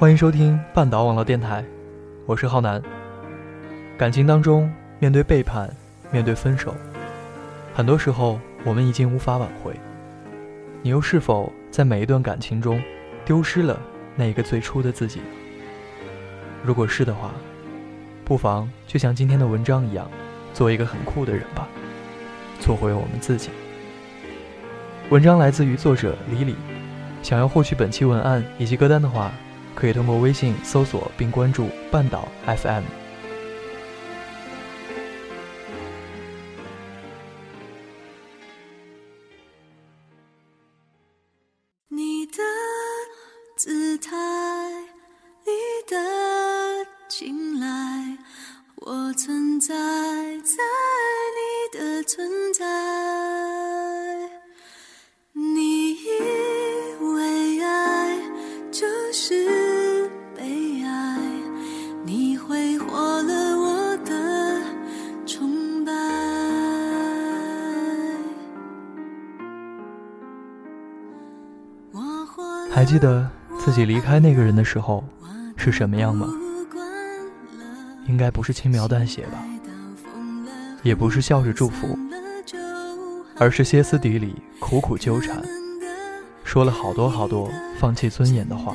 欢迎收听半岛网络电台，我是浩南。感情当中，面对背叛，面对分手，很多时候我们已经无法挽回。你又是否在每一段感情中，丢失了那一个最初的自己？如果是的话，不妨就像今天的文章一样，做一个很酷的人吧，做回我们自己。文章来自于作者李李。想要获取本期文案以及歌单的话。可以通过微信搜索并关注半岛 FM。你的姿态你的青睐，我存在在你的存还记得自己离开那个人的时候是什么样吗？应该不是轻描淡写吧，也不是笑着祝福，而是歇斯底里、苦苦纠缠，说了好多好多放弃尊严的话，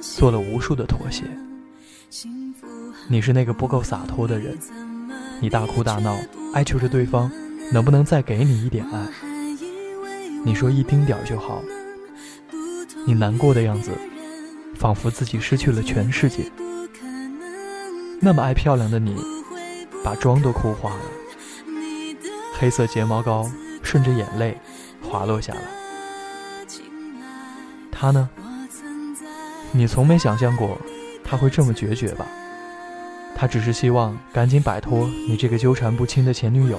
做了无数的妥协。你是那个不够洒脱的人，你大哭大闹，哀求着对方能不能再给你一点爱，你说一丁点儿就好。你难过的样子，仿佛自己失去了全世界。那么爱漂亮的你，把妆都哭花了，黑色睫毛膏顺着眼泪滑落下来。他呢？你从没想象过他会这么决绝吧？他只是希望赶紧摆脱你这个纠缠不清的前女友，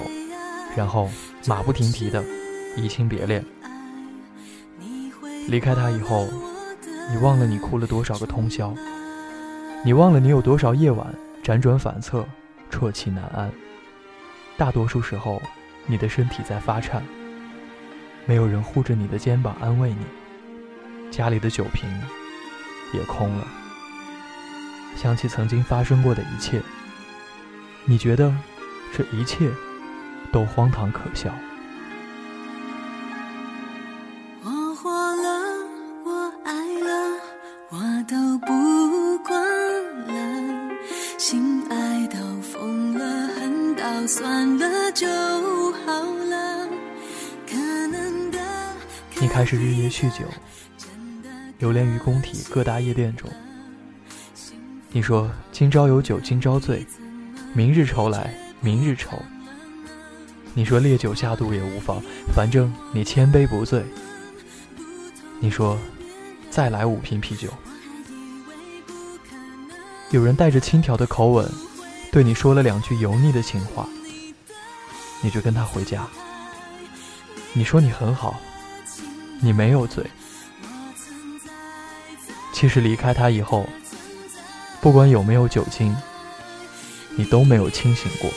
然后马不停蹄的移情别恋。离开他以后，你忘了你哭了多少个通宵，你忘了你有多少夜晚辗转反侧，啜泣难安。大多数时候，你的身体在发颤，没有人护着你的肩膀安慰你，家里的酒瓶也空了。想起曾经发生过的一切，你觉得这一切都荒唐可笑。你开始日夜酗酒，流连于工体各大夜店中。你说今朝有酒今朝醉，明日愁来明日愁。你说烈酒下肚也无妨，反正你千杯不醉。你说再来五瓶啤酒。有人带着轻佻的口吻，对你说了两句油腻的情话。你就跟他回家。你说你很好，你没有醉。其实离开他以后，不管有没有酒精，你都没有清醒过。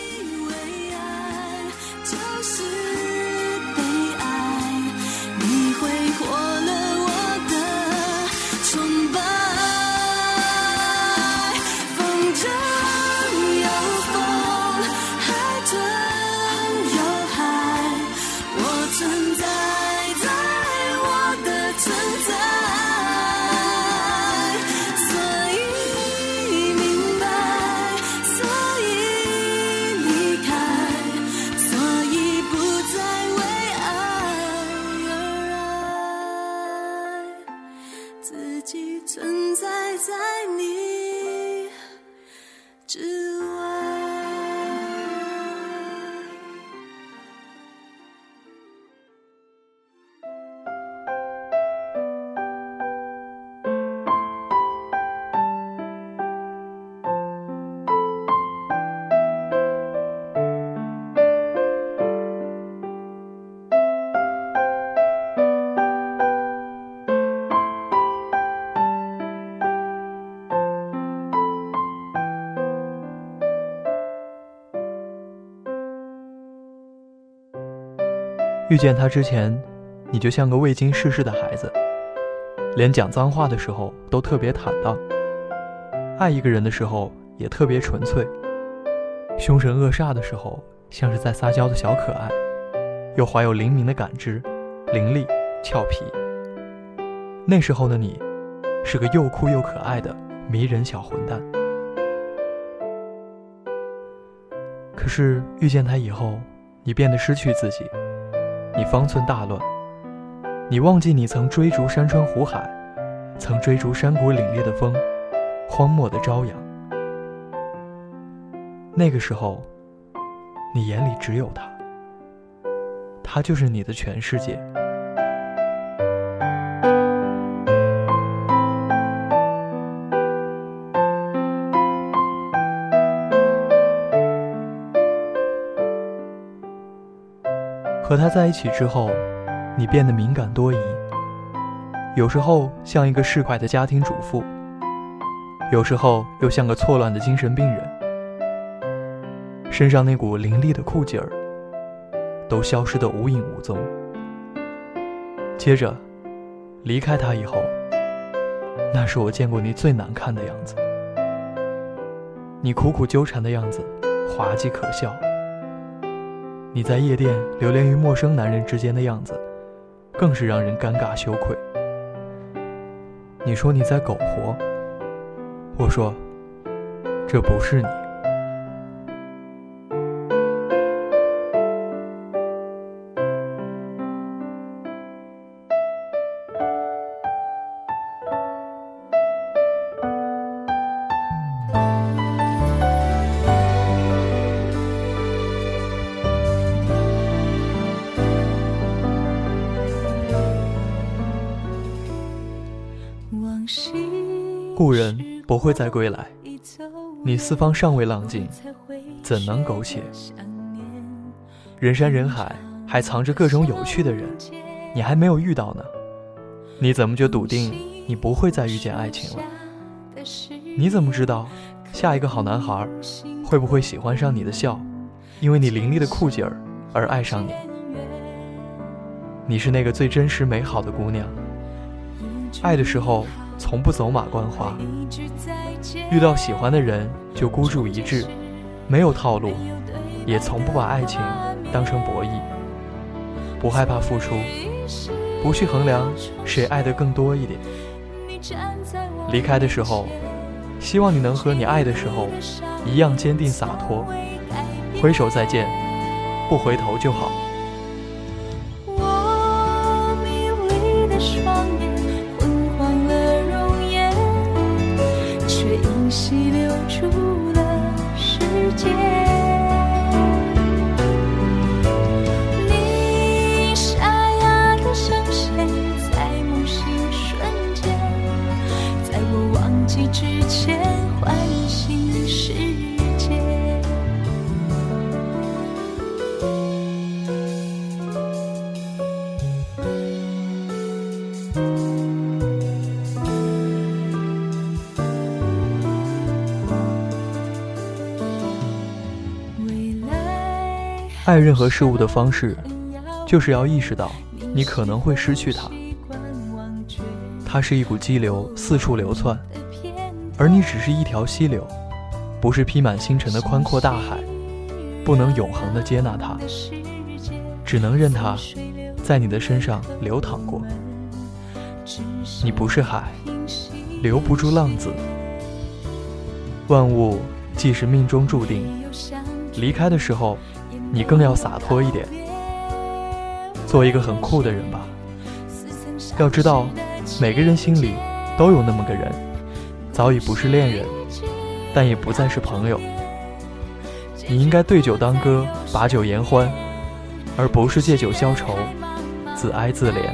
遇见他之前，你就像个未经世事的孩子，连讲脏话的时候都特别坦荡；爱一个人的时候也特别纯粹。凶神恶煞的时候，像是在撒娇的小可爱，又怀有灵敏的感知，伶俐俏皮。那时候的你，是个又酷又可爱的迷人小混蛋。可是遇见他以后，你变得失去自己，你方寸大乱，你忘记你曾追逐山川湖海，曾追逐山谷凛冽的风，荒漠的朝阳。那个时候，你眼里只有他，他就是你的全世界。和他在一起之后，你变得敏感多疑，有时候像一个市侩的家庭主妇，有时候又像个错乱的精神病人，身上那股凌厉的酷劲儿都消失得无影无踪。接着，离开他以后，那是我见过你最难看的样子，你苦苦纠缠的样子，滑稽可笑。你在夜店流连于陌生男人之间的样子，更是让人尴尬羞愧。你说你在苟活，我说这不是你。故人不会再归来，你四方尚未浪尽，怎能苟且？人山人海，还藏着各种有趣的人，你还没有遇到呢。你怎么就笃定你不会再遇见爱情了？你怎么知道下一个好男孩会不会喜欢上你的笑，因为你凌厉的酷劲儿而爱上你？你是那个最真实美好的姑娘，爱的时候。从不走马观花，遇到喜欢的人就孤注一掷，没有套路，也从不把爱情当成博弈，不害怕付出，不去衡量谁爱的更多一点。离开的时候，希望你能和你爱的时候一样坚定洒脱，挥手再见，不回头就好。细流出了时间爱任何事物的方式，就是要意识到你可能会失去它。它是一股激流，四处流窜，而你只是一条溪流，不是披满星辰的宽阔大海，不能永恒的接纳它，只能任它在你的身上流淌过。你不是海，留不住浪子。万物既是命中注定，离开的时候。你更要洒脱一点，做一个很酷的人吧。要知道，每个人心里都有那么个人，早已不是恋人，但也不再是朋友。你应该对酒当歌，把酒言欢，而不是借酒消愁，自哀自怜。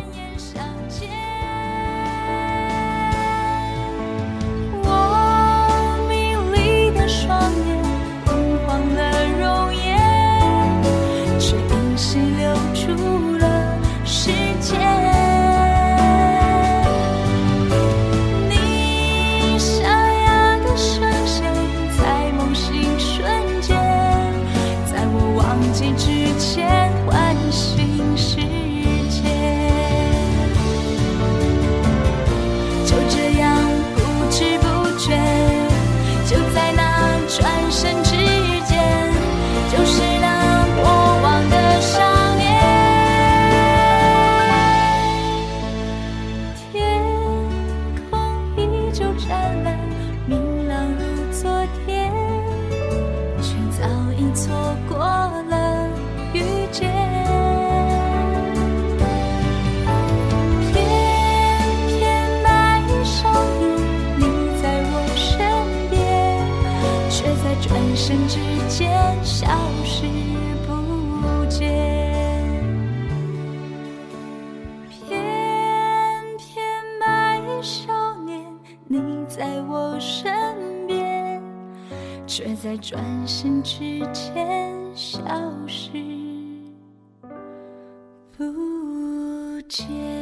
却在转身之间消失不见。